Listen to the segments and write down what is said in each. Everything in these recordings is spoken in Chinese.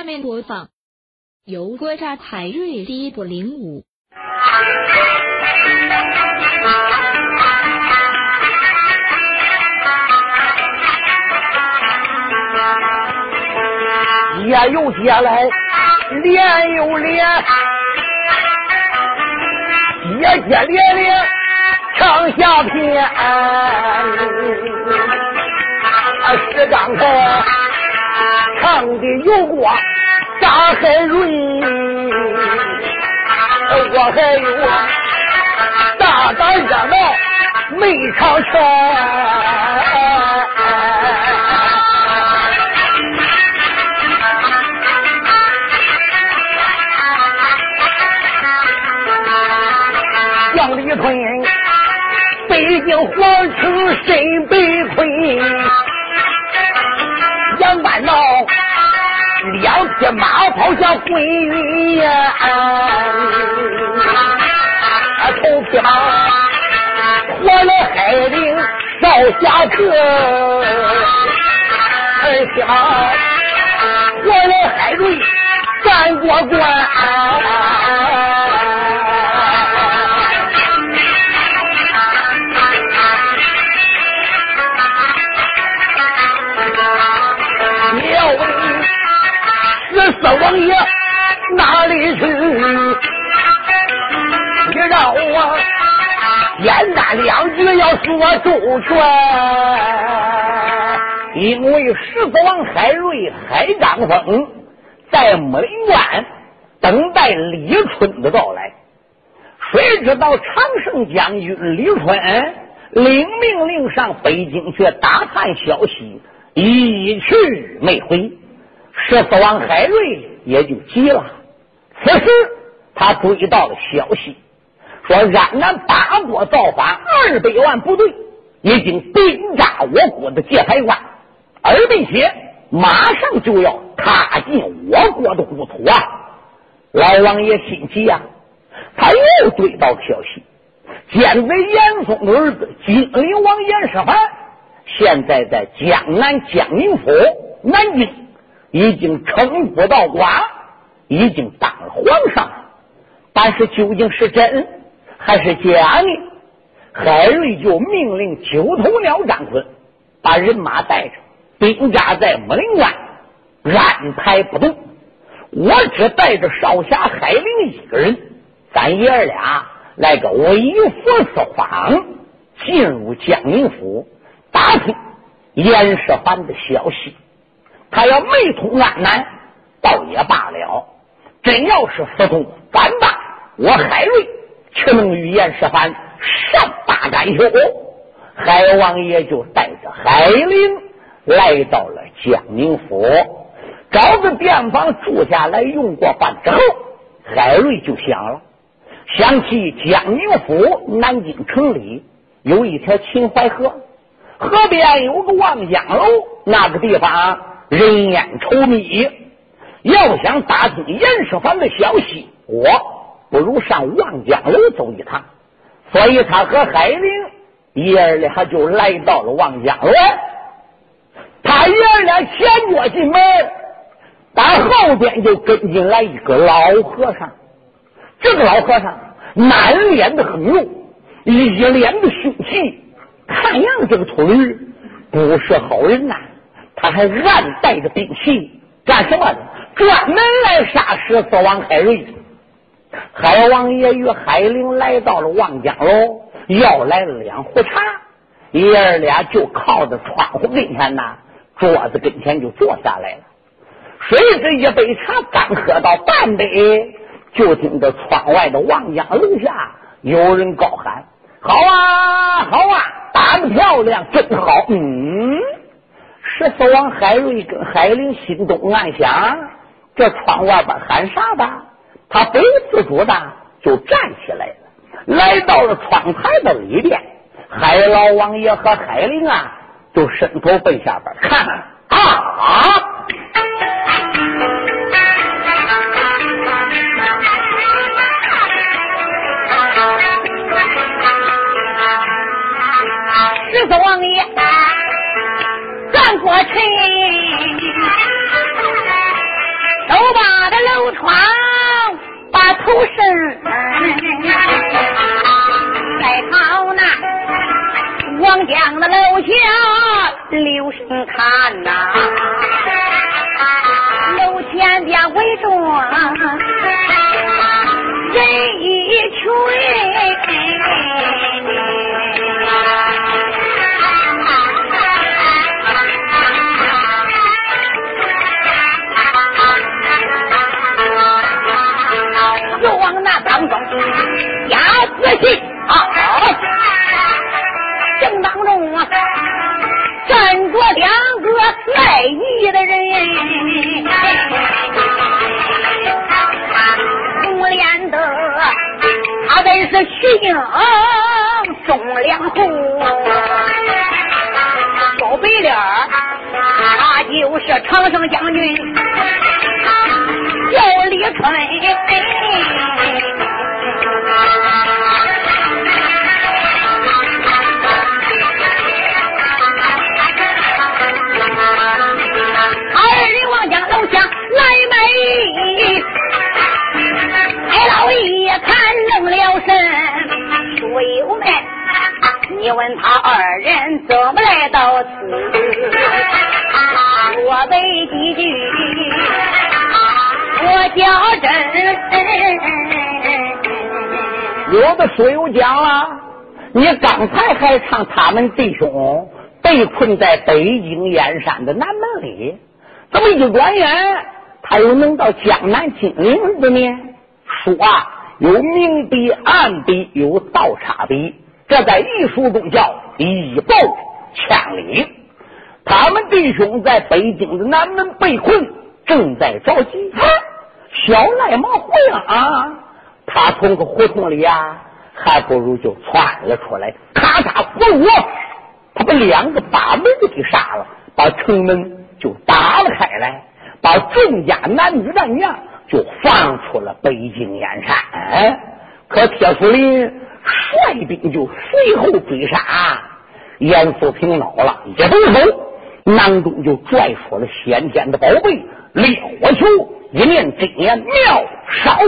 下面播放由国家海瑞第一部领舞。接又接来，连又连，接接连连唱下篇。是刚才唱的有过大海瑞，我还有大大热闹没唱全。杨李坤，北京皇城身被困。这马跑下归云烟，头匹马活了海陵少侠客，二匹马活了海瑞战过关。四王爷哪里去？你让我简单两句要说周全，因为十四王海瑞、海张峰在木林关等待李春的到来。谁知道长胜将军李春领命令上北京去打探消息，一去没回。这四王海瑞也就急了。此时他追到了消息，说冉南八国造反二百万部队已经兵扎我国的界牌关，而并且马上就要踏进我国的故土啊！老王爷心急呀，他又追到消息，奸贼严嵩的儿子金陵王严世蕃现在在江南江宁府南京。已经称不到寡，已经当了皇上，但是究竟是真还是假呢？海瑞就命令九头鸟张坤把人马带着，兵扎在木林关，安排不动。我只带着少侠海灵一个人，咱爷儿俩来个微服私访，进入江宁府，打听严世蕃的消息。他要没通安南，倒也罢了；真要是私通反霸，我海瑞却能与严世蕃善罢甘休。海王爷就带着海林来到了江宁府，找个店房住下来用过饭之后，海瑞就想了，想起江宁府南京城里有一条秦淮河，河边有个望江楼，那个地方。人烟稠密，要想打听严世蕃的消息，我不如上望江楼走一趟。所以他和海玲爷儿俩就来到了望江楼。他爷儿俩前脚进门，打后边就跟进来一个老和尚。这个老和尚满脸的横肉，一脸的凶气，看样子这个秃驴不是好人呐。他还暗带着兵器干什么的？专门来杀十四王海瑞。海王爷与海玲来到了望江楼，要来了两壶茶，爷儿俩就靠着窗户跟前呐，桌子跟前就坐下来了。谁知一杯茶刚喝到半杯，就听到窗外的望江楼下有人高喊：“好啊，好啊，打的漂亮，真好！”嗯。十四王海瑞跟海玲心中暗想：这窗外边喊啥吧？他不由自主的就站起来了，来到了窗台的里边。海老王爷和海玲啊，就伸头奔下边看啊！十四王爷。转过身，都刘闯把头伸，在朝那王江的楼下留神看呐，楼前边围着人一群。啊！正当中啊，站着两个卖艺的人，红脸的，他本是徐英忠良红，小白脸他就是常胜将军。叫李春，了神，水友们你问他二人怎么来到此？我背几句，我叫真。有的书友讲了，你刚才还唱他们弟兄被困在北京燕山的南门里，怎么一转眼他又能到江南金陵子呢？说啊，有明笔暗笔，有倒插笔。这在艺术中叫一报千里。他们弟兄在北京的南门被困，正在着急。小赖毛回来啊！他从个胡同里啊，还不如就窜了出来，咔嚓葫芦，他把两个把门给杀了，把城门就打了开来，把众家男女战将就放出了北京燕山。可铁树林。率兵就随后追杀，严福平恼了，一动手，囊中就拽出了先天的宝贝烈火球，一念真言妙烧，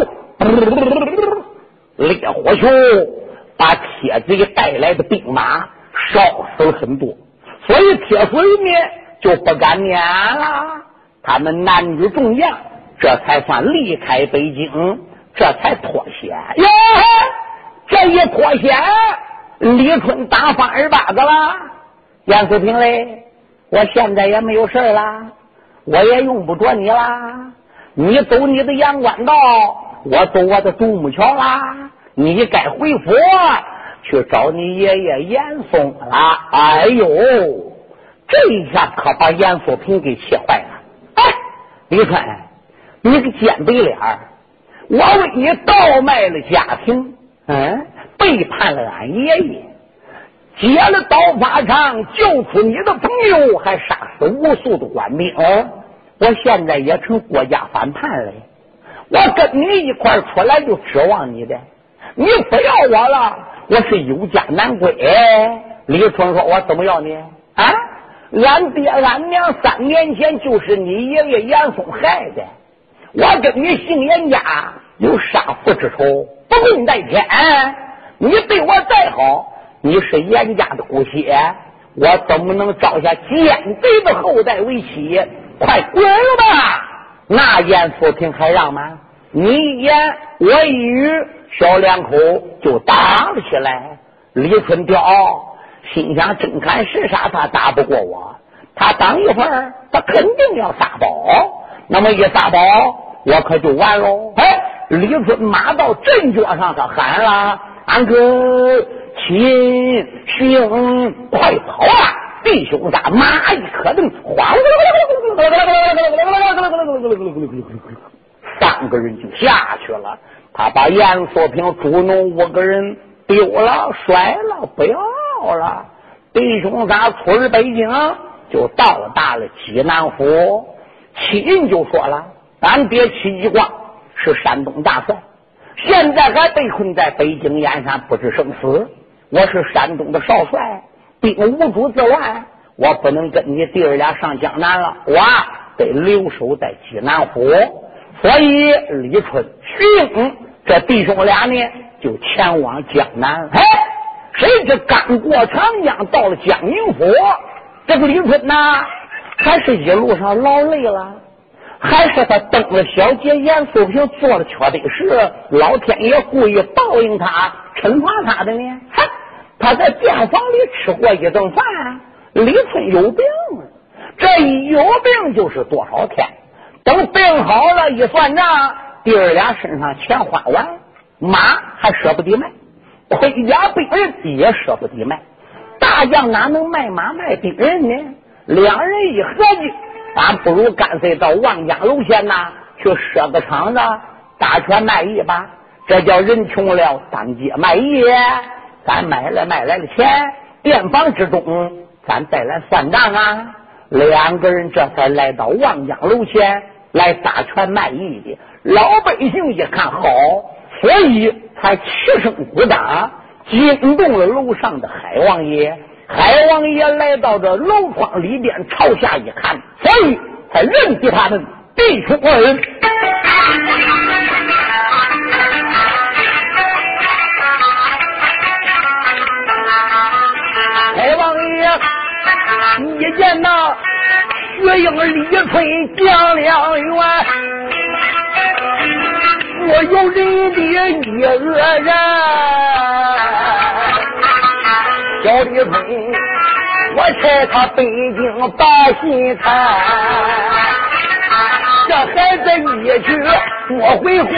烈火球把铁贼带来的兵马烧死了很多，所以铁水面就不敢撵了。他们男女重将这才算离开北京，这才脱险呀。这一脱险，李春打翻二八子了。严素平嘞，我现在也没有事啦，我也用不着你啦。你走你的阳关道，我走我的独木桥啦。你该回府去找你爷爷严嵩了。哎呦，这一下可把严素平给气坏了。哎，李春，你个尖嘴脸儿我为你倒卖了家庭。嗯，背叛了俺爷爷，劫了刀法场，救出你的朋友，还杀死无数的官兵。哦我现在也成国家反叛了。我跟你一块出来就指望你的，你不要我了，我是有家难归。李春说：“我怎么要你啊？俺爹俺娘三年前就是你爷爷严嵩害的，我跟你姓严家有杀父之仇。”不共戴天，你对我再好，你是严家的骨血，我怎么能招下奸贼的后代为妻？快滚吧！那严福平还让吗？你一言我一语，小两口就打了起来。李春彪心想：真看是啥，他打不过我。他等一会儿，他肯定要撒宝。那么一撒宝，我可就完喽。哎。李春马到阵脚上，他喊了：“俺哥亲兄，快跑啊！弟兄仨马一磕蹬，哗！三个人就下去了。他把严锁平、朱农五个人丢了、甩了，不要了。弟兄仨出了北京，就到达了济南府。七人就说了：“俺爹戚继光。”是山东大帅，现在还被困在北京燕山，不知生死。我是山东的少帅，兵无主自乱，我不能跟你弟儿俩上江南了，我得留守在济南府。所以李春、徐英这弟兄俩呢，就前往江南。哎，谁知刚过长江，到了江宁府，这个李春呐，还是一路上劳累了，还是他登了小节严素平，做了缺德事，老天爷故意报应他、惩罚他的呢？哈，他在店房里吃过一顿饭，李春有病，这一有病就是多少天。等病好了，一算账，弟儿俩身上钱花完，马还舍不得卖，盔甲兵刃也舍不得卖。大将哪能卖马卖兵刃呢？两人一合计，咱不如干脆到望江楼县呐去设个场子，打拳卖艺吧。这叫人穷了当街卖艺，咱买来卖来的钱，店房之中咱再来算账啊。两个人这才来到望江楼前。来打拳卖艺的老百姓一看好，所以才齐声鼓掌，惊动了楼上的海王爷。海王爷来到这楼窗里边，朝下一看，所以才认定他们弟兄二人。海王爷一见那。月英李春讲两员，我有人的一个人，小李春，我猜他北京把心看，这孩子一去多回还。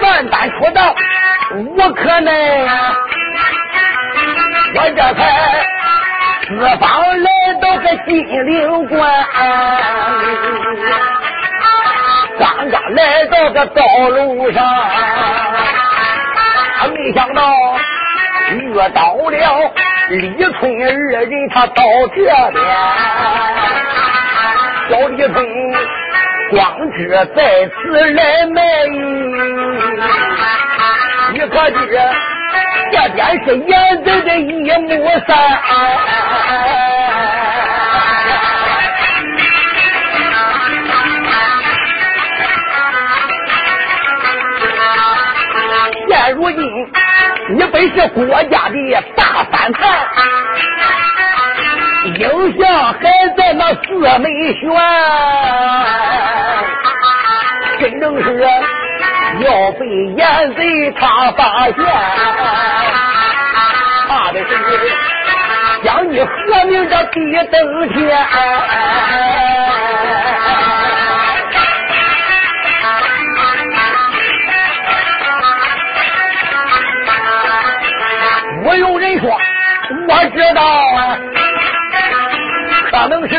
万般出到，无可奈，我这才四方来个金陵关，刚刚来到个道路上，没想到遇到了李春二人，他到这边，小李春。光知在此来卖艺，你可知这边是严贼的一目三？如今你本是国家的大反派。影像还在那四美轩，真正是要被严贼他发现，怕的是将你和命的地登天。我有人说，我知道。可能是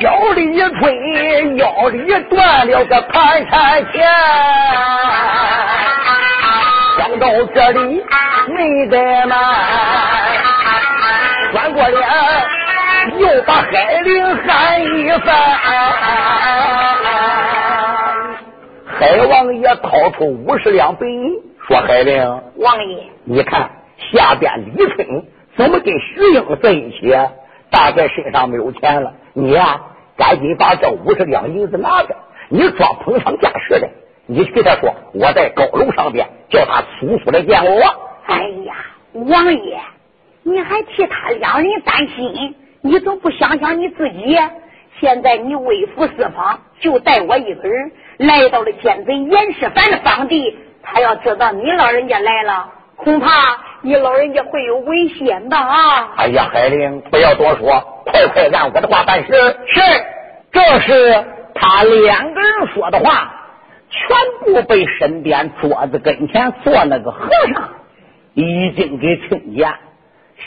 小李春腰里断了个盘缠钱，想到这里没得买，转过脸又把海玲喊一番。海王爷掏出五十两白银，说：“海玲，王爷，你看下边李春怎么跟徐英在一起？”大概身上没有钱了，你呀，赶紧把这五十两银子拿着，你装捧场架势的，你去他说我在高楼上边，叫他速速来见我。哎呀，王爷，你还替他两人担心，你都不想想你自己？现在你微服私访，就带我一个人来到了奸贼严世蕃的房地，他要知道你老人家来了，恐怕。你老人家会有危险的啊！哎呀，海玲，不要多说，快快按我的话办事。是，这是他两个人说的话，全部被身边桌子跟前坐那个和尚已经给听见，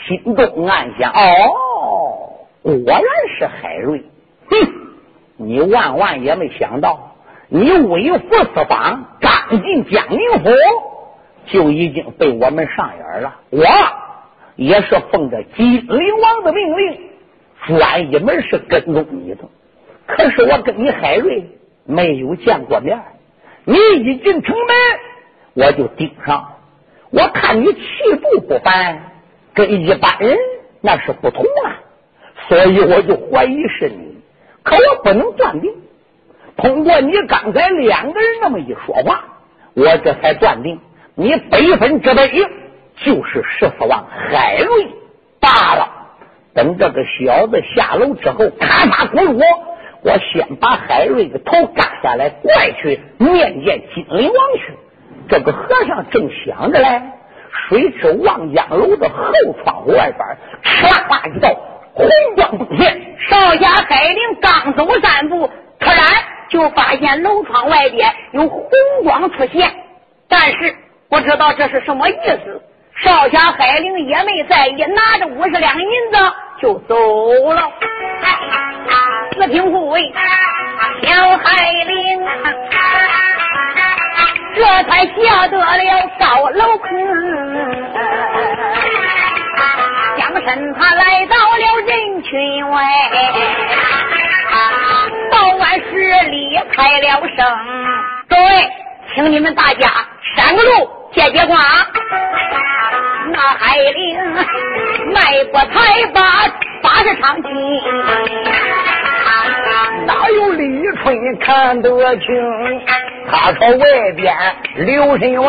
心中暗想：哦，果然是海瑞。哼，你万万也没想到，你微服私访，刚进江宁府。就已经被我们上眼了。我也是奉着金陵王的命令，专一门是跟踪你的。可是我跟你海瑞没有见过面，你一进城门我就盯上，我看你气度不凡，跟一般人那是不同啊，所以我就怀疑是你。可我不能断定。通过你刚才两个人那么一说话，我这才断定你百分之百就是十四王海瑞罢了。等这个小子下楼之后，咔嚓滚我，我先把海瑞的头割下来，怪去面见金陵王去。这个和尚正想着嘞，谁知望江楼的后窗户外边，唰啦一道红光迸现。少侠海灵刚走三步，突然就发现楼窗外边有红光出现，但是不知道这是什么意思。少侠海灵也没在意，拿着五十两银子就走了。四平护卫小海灵，这才下得了高楼空。将身他来到了人群外，报完十里开了声。各位，请你们大家三个路，借借光。那海灵迈过才把八十长进，哪有李春看得清？他朝外边留神望。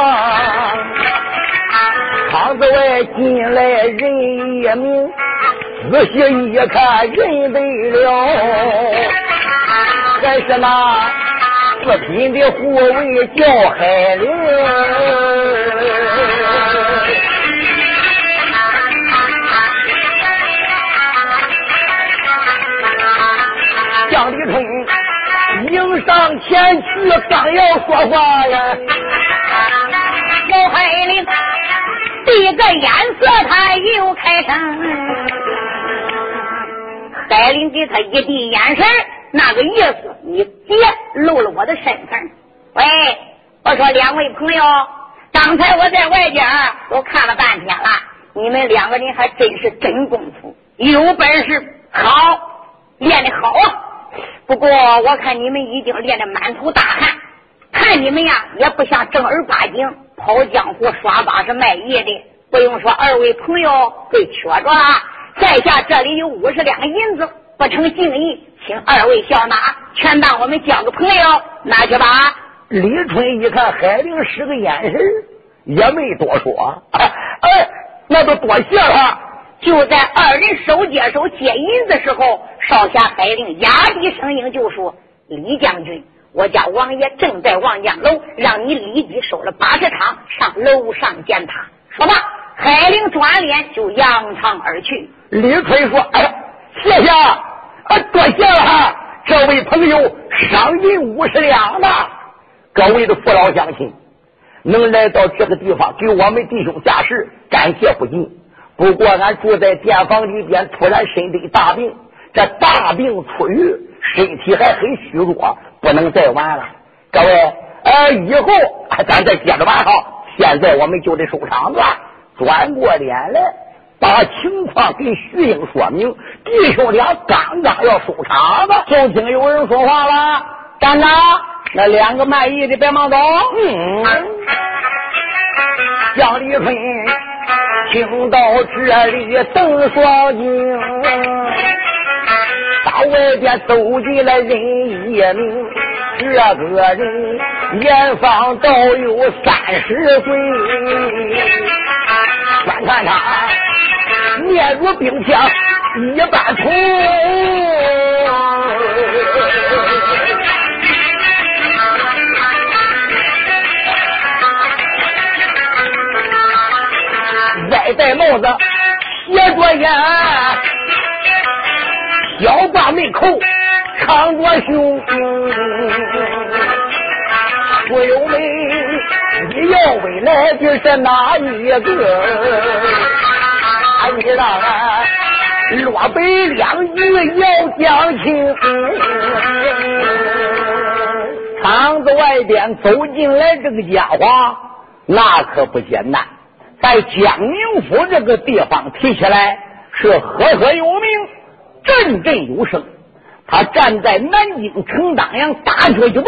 窗子外进来人一名，仔细一看认得了，还是那四品的护卫叫海灵。前去，刚要说话呀，老海灵。递个眼色，他又开声。海林给他一递眼神，那个意思，你别露了我的身份。喂，我说两位朋友，刚才我在外边都看了半天了，你们两个人还真是真功夫，有本事，好练的好啊。不过我看你们已经练的满头大汗，看你们呀，也不像正儿八经。跑江湖耍把式卖艺的，不用说，二位朋友被缺着了。在下这里有五十两银子，不成敬意，请二位笑纳，全当我们交个朋友，拿去吧。李春一看海灵使个眼神，也没多说。哎，那就多谢了。就在二人手接手接银子时候，少侠海灵压低声音就说：“李将军。”我家王爷正在望江楼，让你立即收了八十场，上楼上见他。说罢，海灵转脸就扬长而去。李逵说：“哎呀，谢谢，啊，多谢了哈。这位朋友赏银五十两呢。各位的父老乡亲，能来到这个地方给我们弟兄驾事，感谢不尽。不过俺住在店房里边，突然身得大病，这大病初愈，身体还很虚弱。”不能再玩了，各位，呃，以后咱再接着玩哈。现在我们就得收场子，转过脸来把情况给徐英说明。弟兄俩刚刚要收场子，就听有人说话了：“站长，那两个卖艺的别忙走。”嗯，江立春听到这里瞪双睛。到外边走进来人一名，这个人年方倒有三十岁，观看他面如冰枪一般红，歪戴帽子，斜着眼。腰挂没扣，长过胸。朋友们，你要问来的是哪一个？你让俺落北两句要讲清。厂子外边走进来这个家伙，那可不简单。在江宁府这个地方提起来，是赫赫有名。振振有声，他站在南京城当阳，大脚一跺，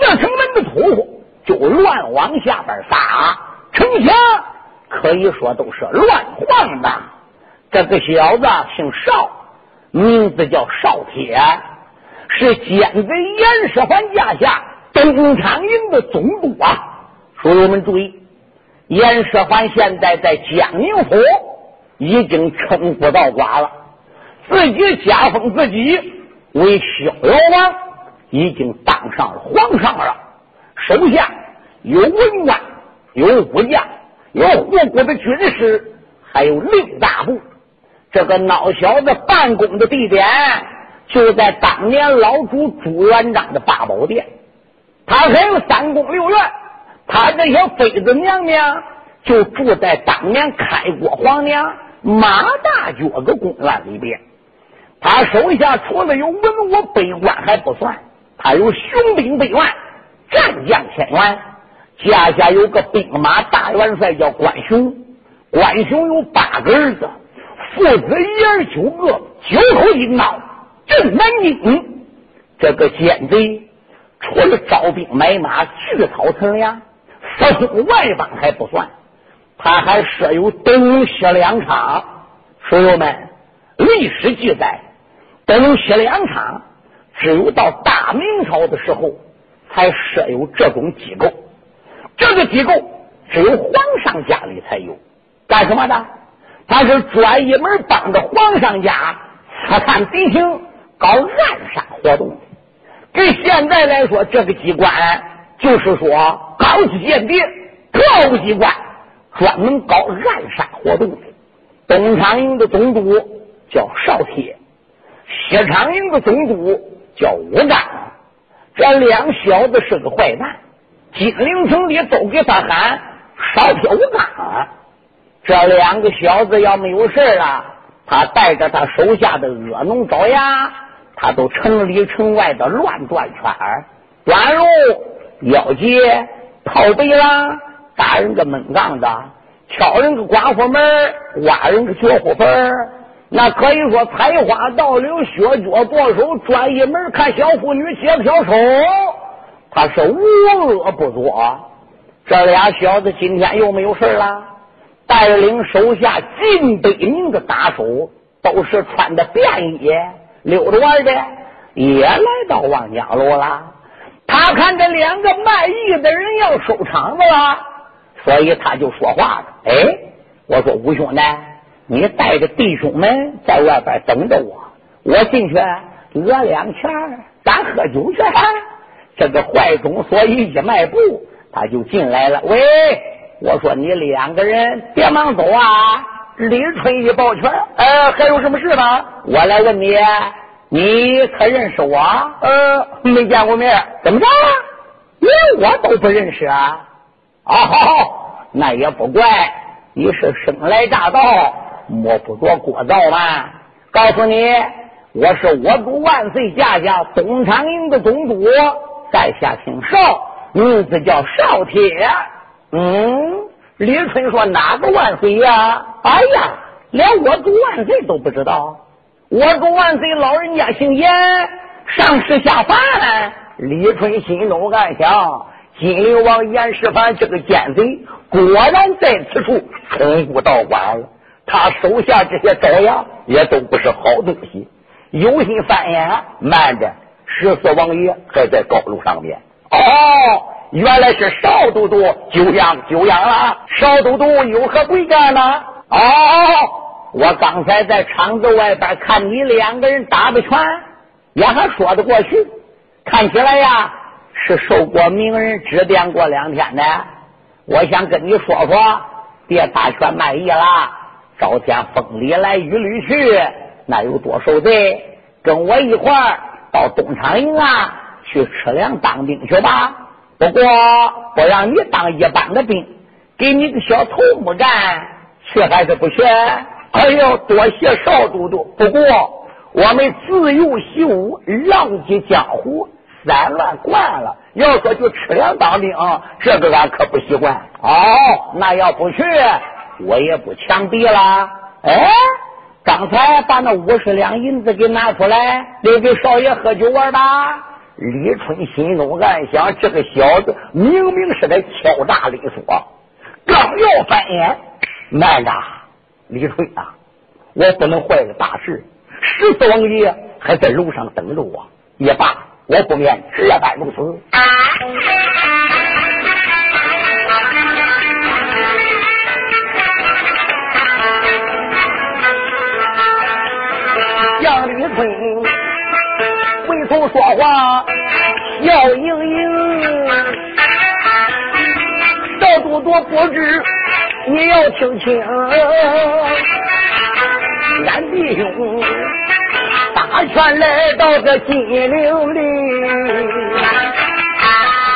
四城门的土就乱往下边撒。城墙可以说都是乱晃的。这个小子姓邵，名字叫邵铁，是奸贼严世蕃家下东昌营的总督啊！所以我们注意，严世蕃现在在江宁府已经称呼到寡了，自己加封自己为逍遥王，已经当上了皇上了，手下有文官，有武将，有护国的军师，还有令大部。这个孬小子办公的地点就在当年老主朱元璋的八宝殿，他还有三宫六院，他这些妃子娘娘就住在当年开国皇娘马大脚的宫院里边。他手下除了有文武百官还不算，他有雄兵百万，战将千员，家下有个兵马大元帅叫关雄，关雄有八个儿子。父子一儿九个，九口金刀镇南京。这个奸贼除了招兵买马、聚草屯粮、私通外邦还不算，他还设有东西两场。朋友们，历史记载，东西两场只有到大明朝的时候才设有这种机构。这个机构只有皇上家里才有，干什么的？他是专一门帮着皇上家刺探敌情、搞暗杀活动。跟现在来说，这个机关就是说高级间谍、特务机关，专门搞暗杀活动的。东昌营的总督叫邵铁，西昌营的总督叫吴刚。这两小子是个坏蛋，金陵城里都给他喊邵铁吴刚。这两个小子要没有事了，他带着他手下的恶龙爪牙，他都城里城外的乱转圈短路、要街、套背啦，打人个闷杠子，敲人个寡妇门，挖人个绝户坟那可以说采花盗柳、削脚剁手、专一门看小妇女、解个小丑，他是无恶不作。这俩小子今天又没有事了。带领手下近百名的打手，都是穿的便衣溜着玩的，也来到望江楼了。他看这两个卖艺的人要收场子了，所以他就说话了：“哎，我说五兄弟，你带着弟兄们在外边等着我，我进去讹两钱，咱喝酒去。”这个怀中所以一迈步，他就进来了。喂。我说你两个人别忙走啊！李春一抱拳，呃，还有什么事吗？我来问你，你可认识我？呃，没见过面，怎么着？连我都不认识啊？哦，那也不怪，你是生来乍到，摸不着锅灶嘛。告诉你，我是我主万岁驾下东长营的总督，在下姓邵，名字叫邵铁。嗯，李春说：“哪个万岁呀？哎呀，连我主万岁都不知道。我主万岁老人家姓严，上世下凡。”李春心中暗想：金陵王严世蕃这个奸贼，果然在此处称呼道馆了。他手下这些爪牙也都不是好东西，有心翻眼。慢着，十四王爷还在高楼上面。哦。原来是邵都督久仰久仰了，邵都督有何贵干呢？哦，我刚才在厂子外边看你两个人打的拳，也还说得过去。看起来呀，是受过名人指点过两天的。我想跟你说说，别打拳卖艺了，朝天风里来雨里去，那有多受罪？跟我一块儿到东昌营啊，去吃粮当兵去吧。不过不让你当一般的兵，给你个小头目干，去还是不去？哎呦，多谢少都督。不过我们自幼习武，浪迹江湖，散乱惯了。要说就吃粮当兵，这个俺可不习惯。哦，那要不去，我也不强敌了。哎，刚才把那五十两银子给拿出来，留给少爷喝酒玩吧。李春心中暗想：这个小子明明是在敲诈勒索，刚要翻眼，慢着，李春啊，我不能坏了大事。十四王爷还在楼上等着我，也罢，我不免这般如此。杨李春回头说话，笑盈盈。赵都督不知你要听清，俺弟兄大权来到这金陵里，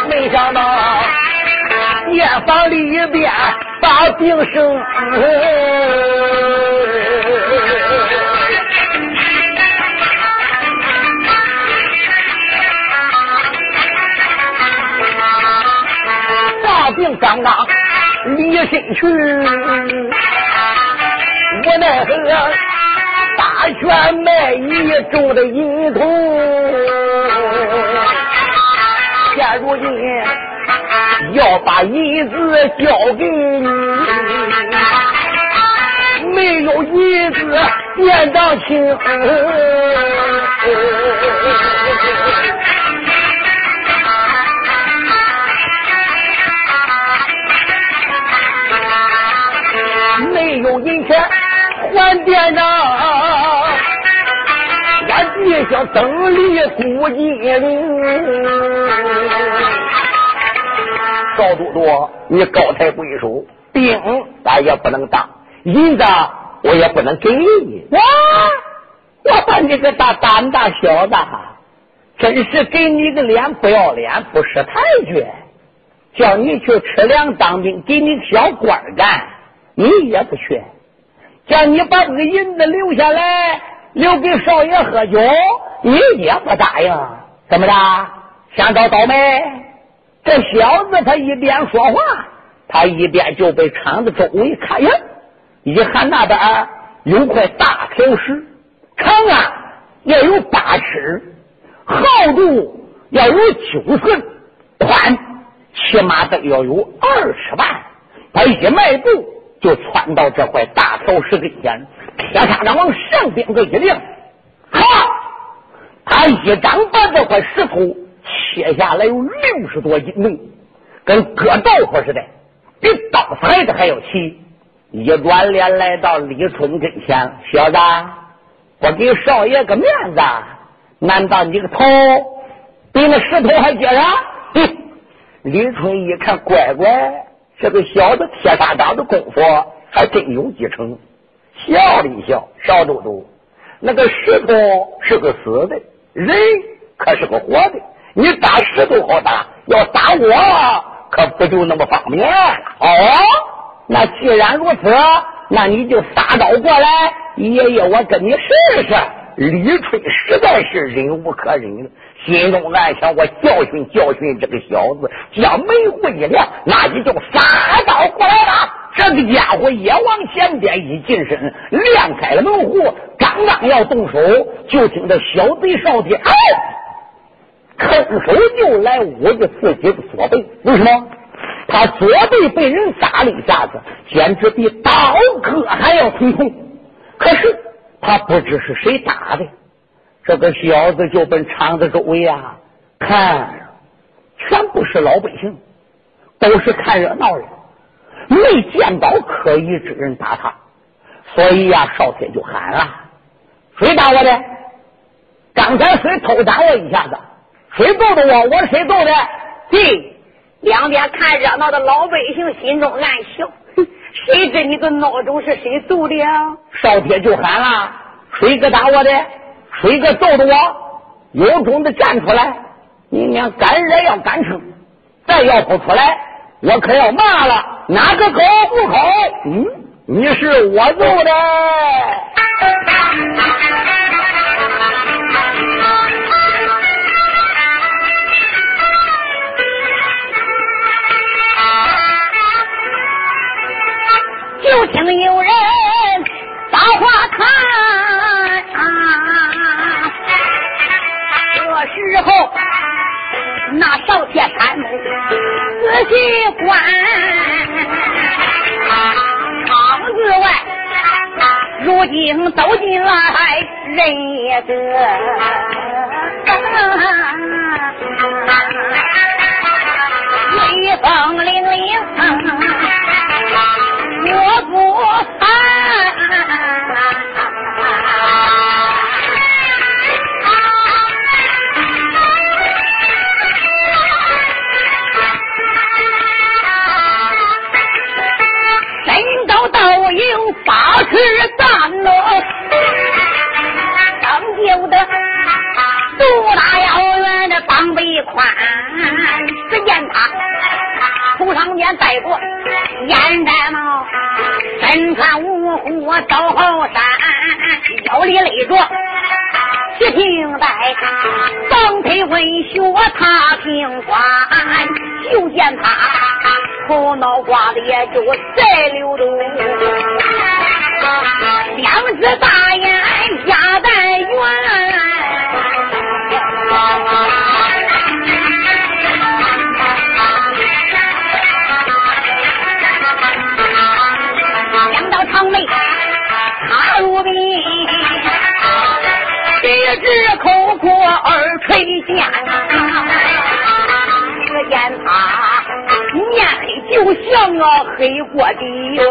没想到夜房里边把病生。大病刚刚离身去，无奈何大权卖一重的银铜，现如今要把银子交给你，没有银子便当亲。还店长，俺弟兄等离古金陵。赵都督，你高抬贵手，兵咱也不能当，银子我也不能给你。我我把你个大胆大小子，真是给你个脸不要脸，不识抬举，叫你去吃粮当兵，给你小官干。你也不去，叫你把这个银子留下来，留给少爷喝酒，你也不答应。怎么着？想找倒霉？这小子他一边说话，他一边就被厂子周围看呀。一看那边有块大条石，长啊要有八尺，厚度要有九寸，宽起码得要有二尺半。他一迈步。就窜到这块大条石跟前，铁砂掌往上边个一亮，好，他一掌把这块石头切下来有六十多斤重，跟割豆腐似的，比刀子还要齐。一转脸来到李春跟前，小子，我给少爷个面子，难道你个头比那石头还结实？李春一看，乖乖。这个小子铁砂掌的功夫还真有几成，笑了一笑。少都督，那个石头是个死的，人可是个活的。你打石头好打，要打我可不就那么方便了。哦，那既然如此，那你就撒刀过来，爷爷我跟你试试。李春实在是忍无可忍了。心中暗想：我教训教训这个小子，将眉虎一亮，那你就撒刀过来了。这个家伙也往前边一近身，亮开了门户，刚刚要动手，就听这小贼少爷哎，伸手就来捂着自己的左背。为什么？他左背被人打了一下子，简直比刀割还要疼痛。可是他不知是谁打的。这个小子就奔厂子周围啊，看，全部是老百姓，都是看热闹的，没见到可疑之人打他，所以呀，少天就喊了：“谁打我的？刚才谁偷打我一下子？谁揍的我？我是谁揍的？”嘿，两边看热闹的老百姓心中暗笑：“ 谁知你的孬种是谁揍的呀？”少天就喊了：“谁个打我的？”谁个揍的我？有种的站出来！你娘敢惹要敢撑，再要不出来，我可要骂了！哪个口不口？嗯，你是我揍的。就听有人把话看。时候，那少天三母仔细观，窗子外，如今走进来人一个，威风凛凛。小后山，腰里勒着铁平带，双腿文学踏平关，就见他。头脑瓜子也就在流动，两只大眼一只口阔二垂肩，只见他。面黑就像个黑锅底，真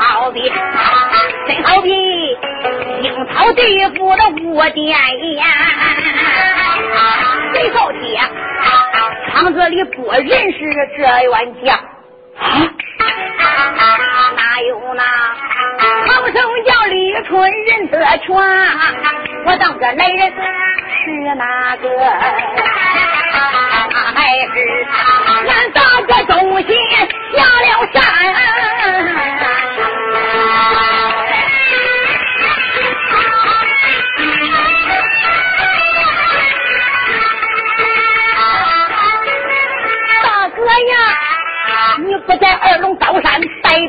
好比真好比樱桃地府的窝点呀！谁告铁？厂子里不认识这员将，哪有那唐僧叫李春人得全？我当个来人是哪个？还是俺大哥忠心下了山，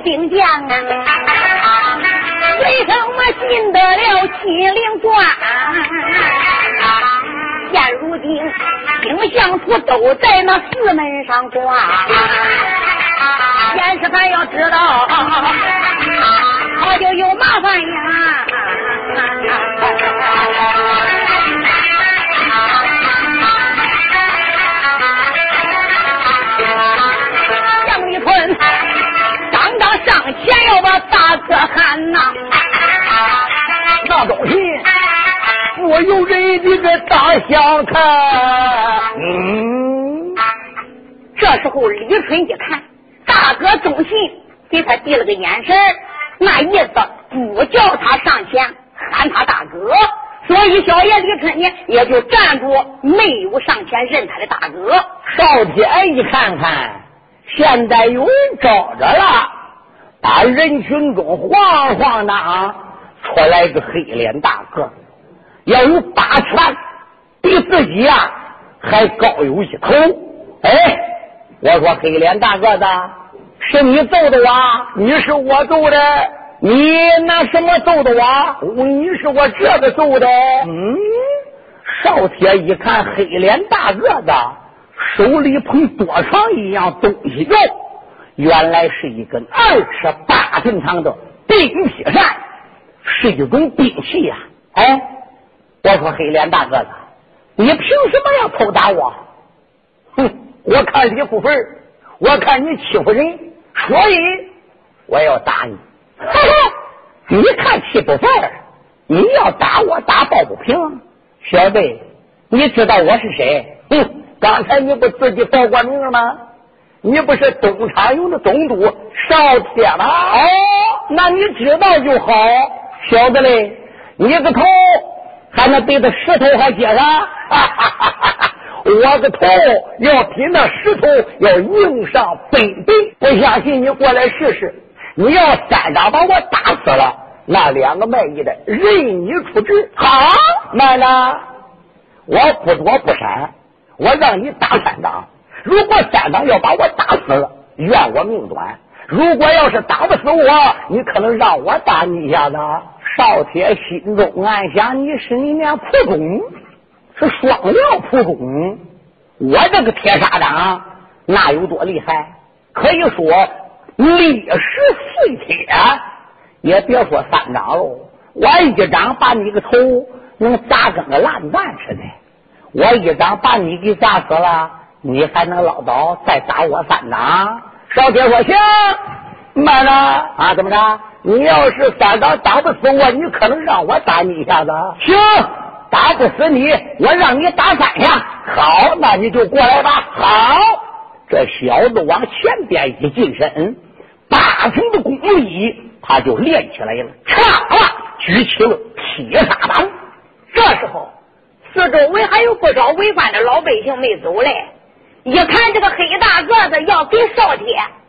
兵将啊？为什么进得了金陵关？现如今，兵相图都在那寺门上挂。严世蕃要知道，他就有麻烦呀。前要把大哥喊呐，那东西。我有人的个大相看，嗯，这时候李春一看，大哥忠信给他递了个眼神那意思不叫他上前喊他大哥，所以小爷李春呢也就站住，没有上前认他的大哥。少天一看看，现在有人招着了，把人群中晃晃的啊，出来个黑脸大个。要有八拳，比自己呀还高有一头。哎，我说黑脸大个子，是你揍的我？你是我揍的？你拿什么揍的我？你是我这个揍的？嗯，少铁一看黑脸大个子，手里捧多长一样东西哟，原来是一根二尺八寸长的冰劈扇，是一种兵器呀！哎。我说黑脸大个子，你凭什么要偷打我？哼！我看你不分我看你欺负人，所以我要打你。哈哈你看气不分你要打我打抱不平。小贝，你知道我是谁？哼！刚才你不自己报过名了吗？你不是东昌营的东都少铁吗？哦，那你知道就好。小子嘞，你个头！还能比那石头还结实？我的头要比那石头要硬上百倍。不相信你过来试试。你要三掌把我打死了，那两个卖艺的任你处置。好，慢了，我不躲不闪，我让你打三掌。如果三掌要把我打死了，怨我命短；如果要是打不死我，你可能让我打你一下子。少铁心中暗想：“你是你面普工，是双料普工。我这个铁砂掌那有多厉害？可以说立石碎铁。也别说三掌喽，我一掌把你个头能砸跟个烂蛋似的，我一掌把你给砸死了，你还能唠叨再打我三掌？少杰说行，慢着啊，怎么着？你要是三掌打不死我，你可能让我打你一下子？行，打不死你，我让你打三下。好，那你就过来吧。好，这小子往前边一近身，八成的功力他就练起来了。嚓，举起了铁砂掌。这时候，四周围还有不少围观的老百姓没走嘞。一看这个黑大个子要给少铁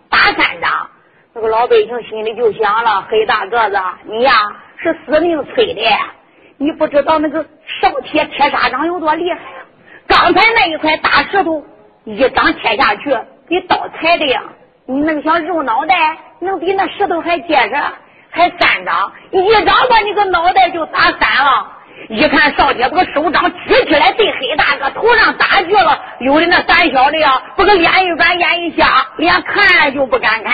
打三掌，那个老百姓心里就想了：黑大个子，你呀是死命催的，你不知道那个少铁铁砂掌有多厉害！刚才那一块大石头一掌切下去，比刀裁的呀，你能想肉脑袋能比那石头还结实？还三掌，一掌把你个脑袋就打散了。一看少杰，这个手掌举起来，对黑大哥头上打去了。有的那胆小的呀，这个脸一转，眼一瞎，连看就不敢看。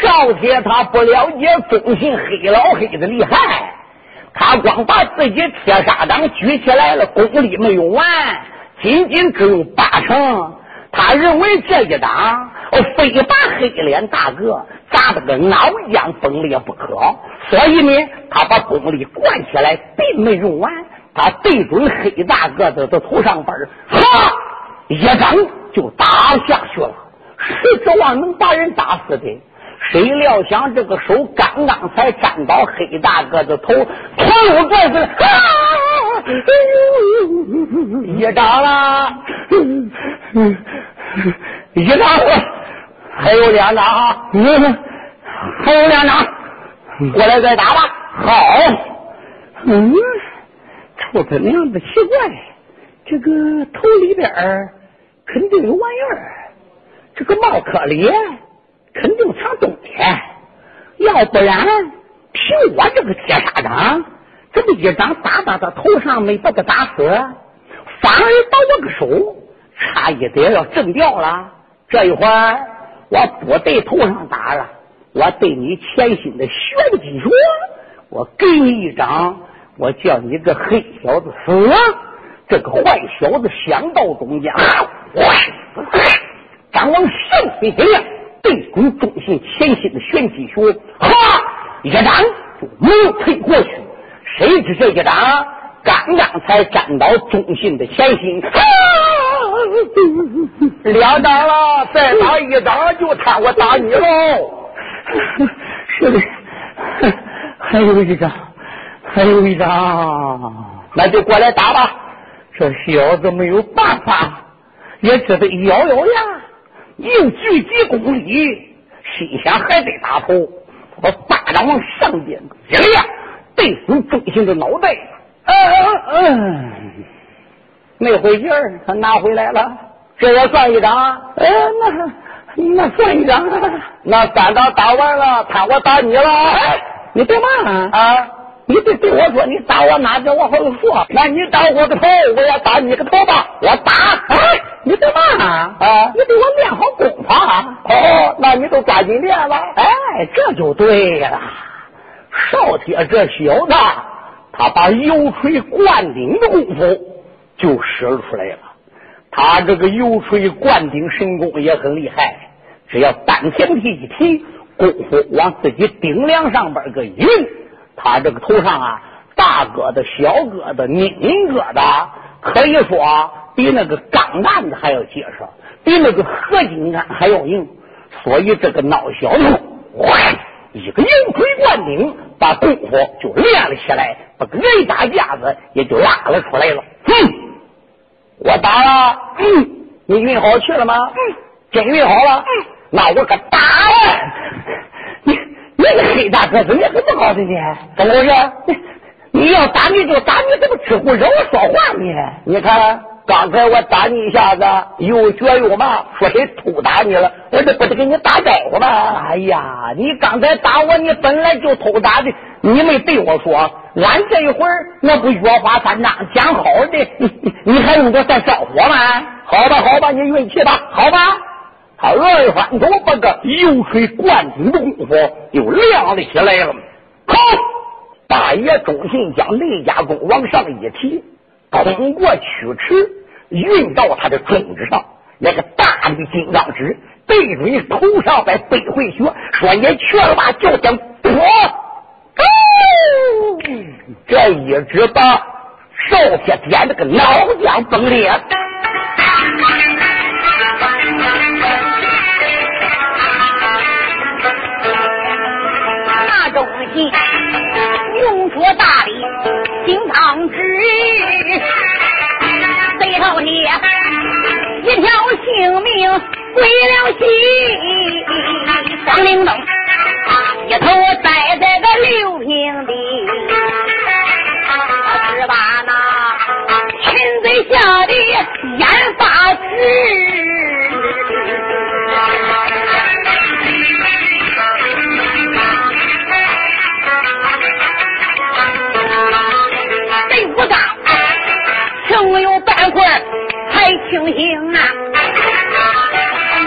少杰他不了解忠信黑老黑的厉害，他光把自己铁砂掌举起来了，功力没用完，仅仅只有八成。他认为这一掌非把黑脸大哥砸得个脑浆崩裂不可，所以呢，他把功力灌起来，并没用完。他对准黑大个子的头上边哈，一掌就打下去了。谁指望能把人打死的？谁料想这个手刚刚才沾到黑大个子头，头又转是，一掌了，一掌了，还有两掌，还有两掌，过来再打吧。好，嗯。臭他娘的奇怪，这个头里边肯定有玩意儿，这个帽壳里肯定藏东西，要不然凭我这个铁砂掌，这么一掌打到他头上没把他打死，反而把我个手差一点要震掉了。这一会儿我不对头上打了，我对你前心的玄机说，我给你一掌。我叫你个黑小子死！这个坏小子想到中间，张王上飞，对准中信前心的玄机穴，哈一掌就猛推过去。谁知这一掌刚刚才沾到中信的前心，两掌了，再打一掌就看我打你喽！是的，还有一掌。还有一张，那就过来打吧。这小子没有办法，也只得咬咬牙，又聚集功力，心想还得打头。我巴掌往上边一亮，对准中心的脑袋。嗯嗯嗯，没回劲儿，他拿回来了。这也算一张？哎，那那算一张。那三张打完了，看我打你了。哎你干嘛啊？啊你得对我说，你打我哪点，我好说。那你打我个头，我也打你个头吧。我打，哎，你干嘛啊？啊你给我练好功法。哦，那你都抓紧练了。哎，这就对了。少铁这小子，他把油锤灌顶的功夫就使出来了。他这个油锤灌顶神功也很厉害，只要单前提一提，功夫往自己顶梁上边个一他这个头上啊，大疙瘩、小疙瘩、拧疙瘩，可以说比那个钢蛋子还要结实，比那个合金杆还要硬。所以这个闹小子，一个油锤灌顶，把功夫就练了起来，把个雷打架子也就拉了出来了。哼，我打了，嗯，你运好去了吗？嗯，真运好了。嗯，那我可打了。你你个黑大个子，你怎么搞的呢？怎么回事？你要打你就打，你怎么吃苦惹我说话呢？你看刚才我打你一下子，又脚又麻，说谁偷打你了？我这不是给你打招呼吗？哎呀，你刚才打我，你本来就偷打的，你没对我说，俺这一会儿那不月花三章讲好的，你还用得再招呼吗？好吧，好吧，你运气吧，好吧。他二翻头，把个油水灌顶的功夫又亮了起来了。好！大爷忠信将雷家公往上一提，通过曲池运到他的种子上，那个大的金刚指对准头上再背回穴，说：“你去了吧，就想破。”这一指把少天点的个脑浆崩裂。刚指，贼头铁一条性命归了西，光灵灯一头栽在个六平地，只把那擒贼下的眼发直。剩有半块还清醒啊！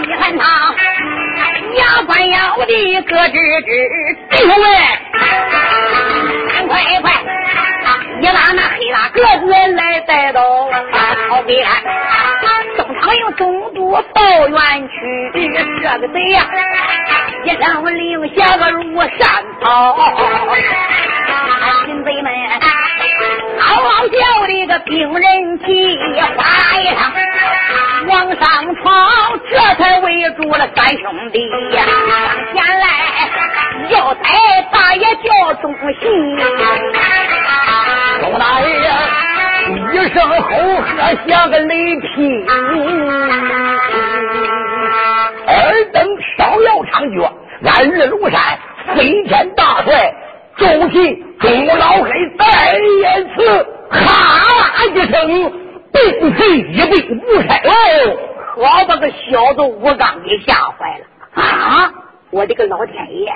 你看他牙关咬的咯吱吱，弟兄们，快快，你把那黑大个子来带到草地岸，东厂营总督报冤屈，这个贼呀，一声令下个如山跑，擒贼们。嗷嗷叫的个病人急，哗一声往上闯，这才围住了三兄弟呀！上前来要逮大爷叫忠信，钟大爷一声吼喝像个雷劈，二等稍要长脚，俺日庐山飞天大帅周琦。钟老黑再一次哈啦一声，并非一被不开哦，可把个小子吴刚给吓坏了啊！我的个老天爷，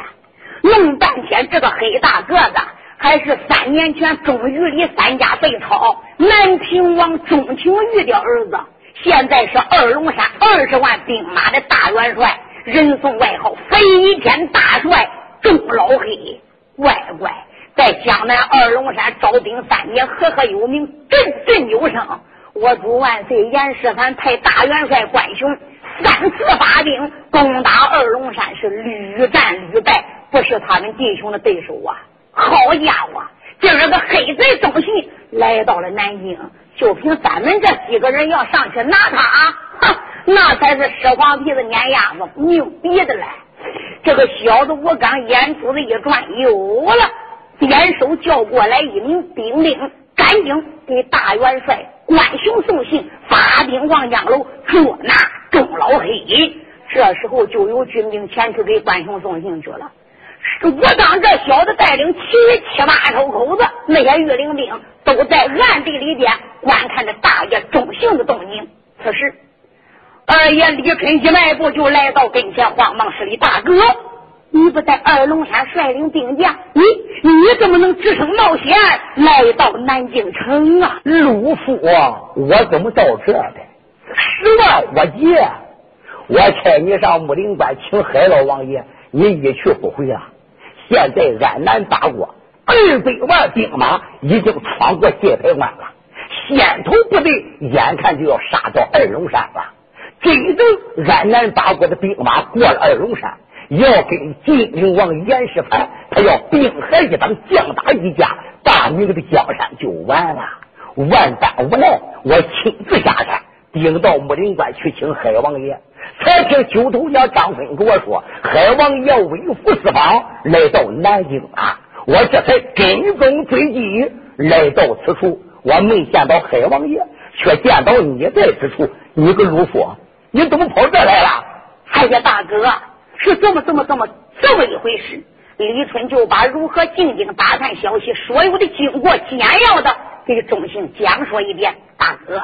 弄半天这个黑大个子还是三年前钟于里三家被抄南平王钟情玉的儿子，现在是二龙山二十万兵马的大元帅，人送外号飞天大帅钟老黑，乖乖。在江南二龙山招兵三年，赫赫有名，振振有声。我主万岁严世蕃派大元帅关雄三次发兵攻打二龙山，是屡战屡败，不是他们弟兄的对手啊！好家伙，今儿个黑贼东西来到了南京，就凭咱们这几个人要上去拿他啊，哼，那才是湿黄皮子碾鸭子，牛逼的嘞！这个小子吴刚眼珠子一转，有了。点手叫过来一名兵令，赶紧给大元帅关雄送信，发兵望江楼捉拿钟老黑。这时候就有军兵前去给关雄送信去了。我刚这小子带领七七八头口子，那些御林兵都在暗地里边观看着大爷中行的动静。此时，二爷李春一迈步就来到跟前，慌忙施礼：“大哥。”你不在二龙山率领兵将，你你怎么能只身冒险来到南京城啊？陆父，我怎么到这的？十万火急，我差你上木林关请海老王爷，你一去不回了。现在安南八国二百万兵马已经闯过界牌关了，先头部队眼看就要杀到二龙山了。真等安南八国的兵马过了二龙山。要跟金陵王严世蕃，他要兵海一党，将打一家，大明的江山就完了。万般无奈，我亲自下山，顶到木林关去请海王爷。才听九头鸟张飞跟我说，海王爷微服私访来到南京啊，我这才跟踪追击来到此处。我没见到海王爷，却见到你在此处。你个鲁夫，你怎么跑这来了？哎呀，大哥。是这么这么这么这么一回事，李春就把如何进京打探消息所有的经过简要的给钟信讲说一遍。大哥，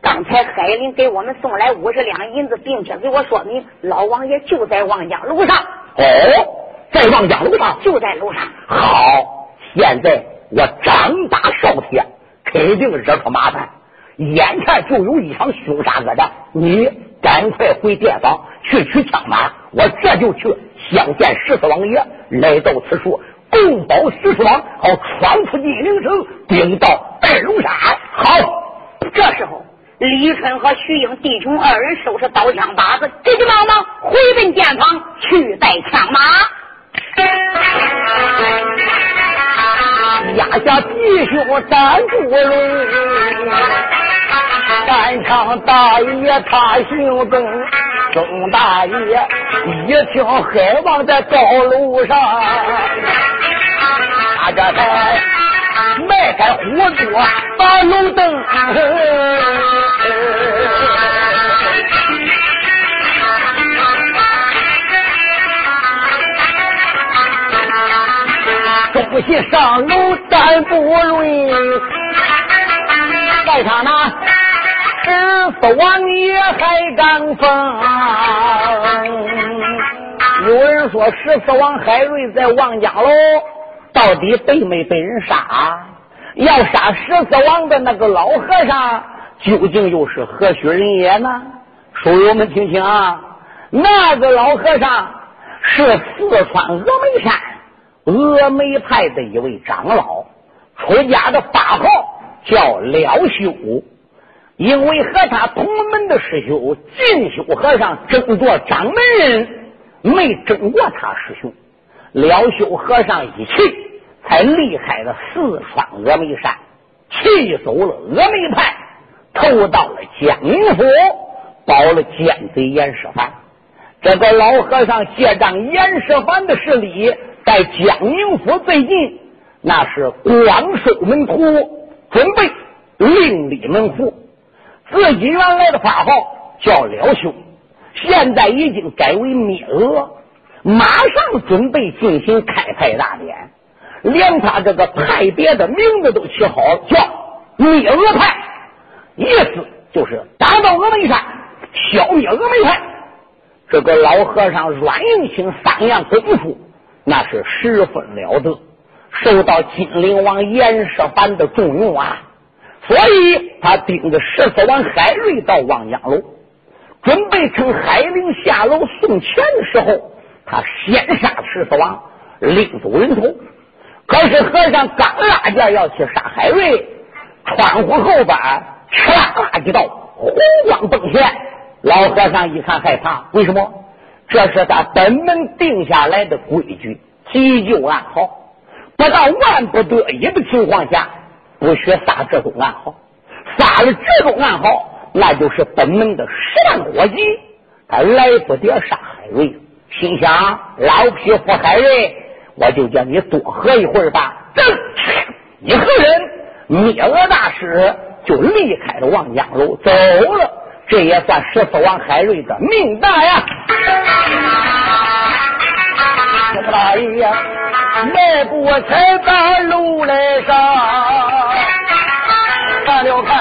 刚才海林给我们送来五十两银子，并且给我说明老王爷就在望江楼上。哦，在望江楼上，就在楼上。好，现在我张大少天肯定惹出麻烦，眼看就有一场凶杀恶战，你赶快回店房。去取枪马，我这就去相见十四王爷。来到此处，共保十四王，好闯出金陵城，兵到二龙山。好，这时候李春和徐英弟兄二人收拾刀枪把子，急急忙忙回奔店房去带枪马。压下弟兄站住了，单枪大爷他行动，钟大爷一听海王在高楼上，他这才迈开虎桌把龙灯。不信上楼单不论，在他那十四王爷还敢封。有人说十四王海瑞在王家楼，到底被没被人杀？要杀十四王的那个老和尚，究竟又是何许人也呢？书友们听听啊，那个老和尚是四川峨眉山。峨眉派的一位长老，出家的法号叫廖修，因为和他同门的师兄进修和尚争夺掌门人，没争过他师兄。了修和尚一气，才离开了四川峨眉山，气走了峨眉派，投到了江宁府，保了奸贼严世蕃。这个老和尚借仗严世蕃的势力。在江宁府最近，那是光收门徒，准备另立门户。自己原来的法号叫了修，现在已经改为灭额，马上准备进行开派大典，连他这个派别的名字都起好了，叫灭额派，意思就是打到峨眉山，消灭峨眉派。这个老和尚软硬性三样功夫。那是十分了得，受到金陵王严世蕃的重用啊，所以他盯着十四王海瑞到望江楼，准备趁海陵下楼送钱的时候，他先杀十四王，另走人头。可是和尚刚拉架要去杀海瑞，窗户后边哧啦啦几道红光迸现，老和尚一看害怕，为什么？这是他本门定下来的规矩，急救暗号，不到万不得已的情况下，不许撒这种暗号。撒了这种暗号，那就是本门的十万火急。他来不得杀海瑞，心想老匹夫海瑞，我就叫你多喝一会儿吧。这一个人灭了大师，就离开了望江楼，走了。这也算十四王海瑞的命大呀！这大爷迈步才把路来上，看了看，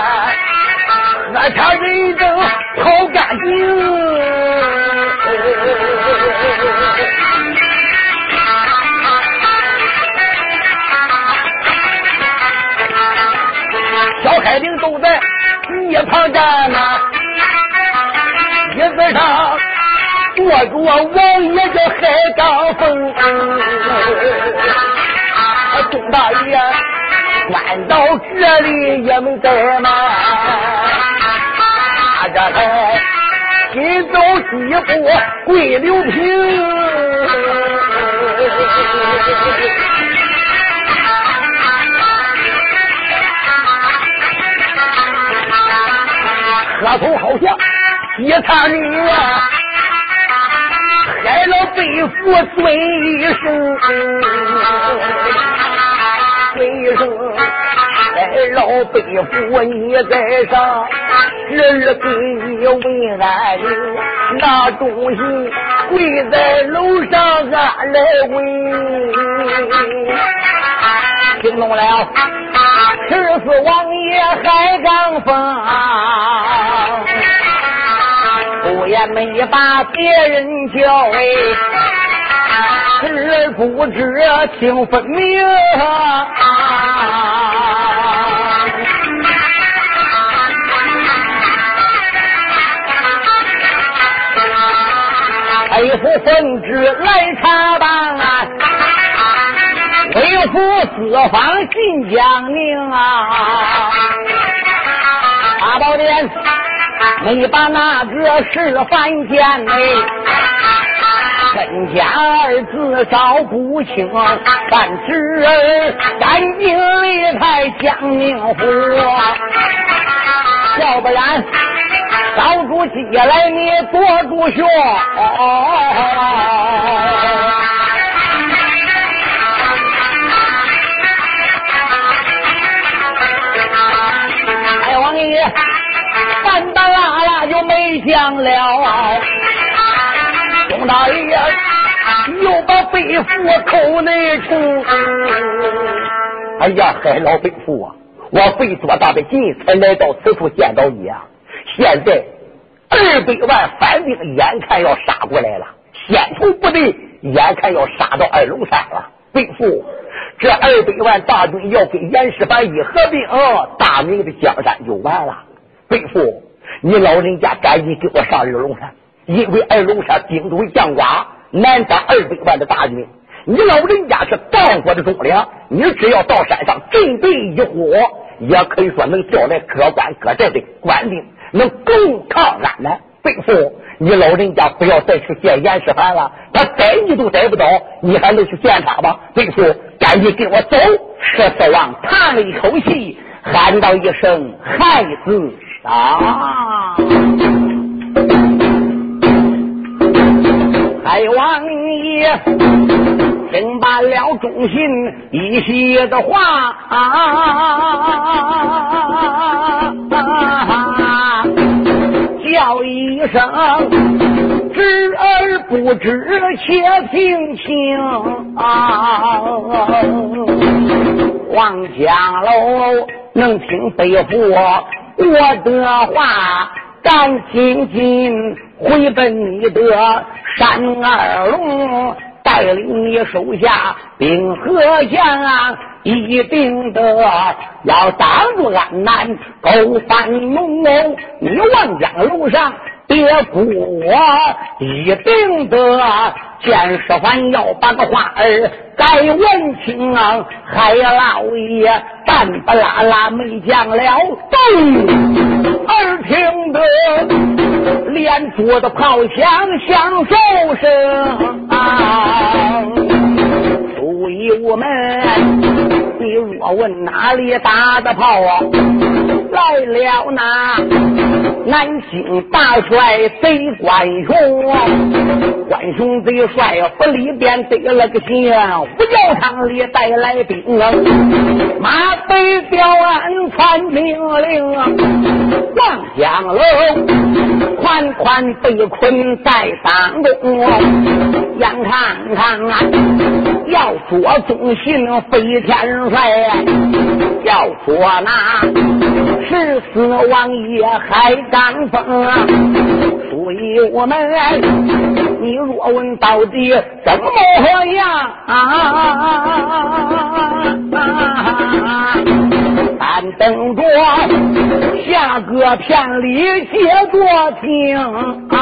喝茶人正好干净。小海灵都在一旁站呐。椅坐着王爷叫海刚峰，钟大爷关到这里也没怠慢，他这才紧走几步跪刘平，额头好像。一看你呀，害了背负尊一声，尊一声，害了背负你在上，侄儿给你问安宁，那东西跪在楼上俺来问，听懂了？十四王爷海刚峰。也没把别人叫哎，知不知听分明？佩服分支来查办，府四方进江宁啊，八宝殿没把那个事犯见呢。真假二字找不清，但侄儿赶紧离开江宁府，要不然找住鸡来你多住学。哎，拉就没讲了。钟大爷又把背负口内冲。哎呀，海老背负啊！我费多大的劲才来到此处见到你啊！现在二百万反兵眼看要杀过来了，先头部队眼看要杀到二龙山了。背负，这二百万大军要跟严世蕃一合并，大明的江山就完了。背负，你老人家赶紧给我上二龙山。因为二龙山顶住将寡，难挡二百万的大军。你老人家是干活的忠良，你只要到山上阵地一火，也可以说能叫来各官各寨的官兵，能共抗安南。背负你老人家不要再去见严世蕃了，他逮你都逮不到，你还能去见他吗？背负赶紧跟我走。十四王叹了一口气，喊道一声：“孩子啊！”海王爷听罢了忠心一些的话，叫一声知而不知，且听清。王家楼能听背负我的话。赶紧紧回奔你的山二龙，带领你手下兵和将，一定得要挡住安南勾翻龙。你望江楼上别顾我，一定得见师还要把个话儿改问清。海老爷半不拉拉没讲了，咚！耳听得连桌的炮响响数声啊！注意我们，你若问哪里打的炮啊？来了那南京大帅贼关雄，关雄贼帅府里边得了个信，五角场里带来兵，马背吊鞍传命令，望江楼款款被困在当中，眼看看啊，要说忠心飞天帅，要说那。十四王爷海刚峰，所以我们，你若问到底怎么样，咱等着下个片里接着听啊。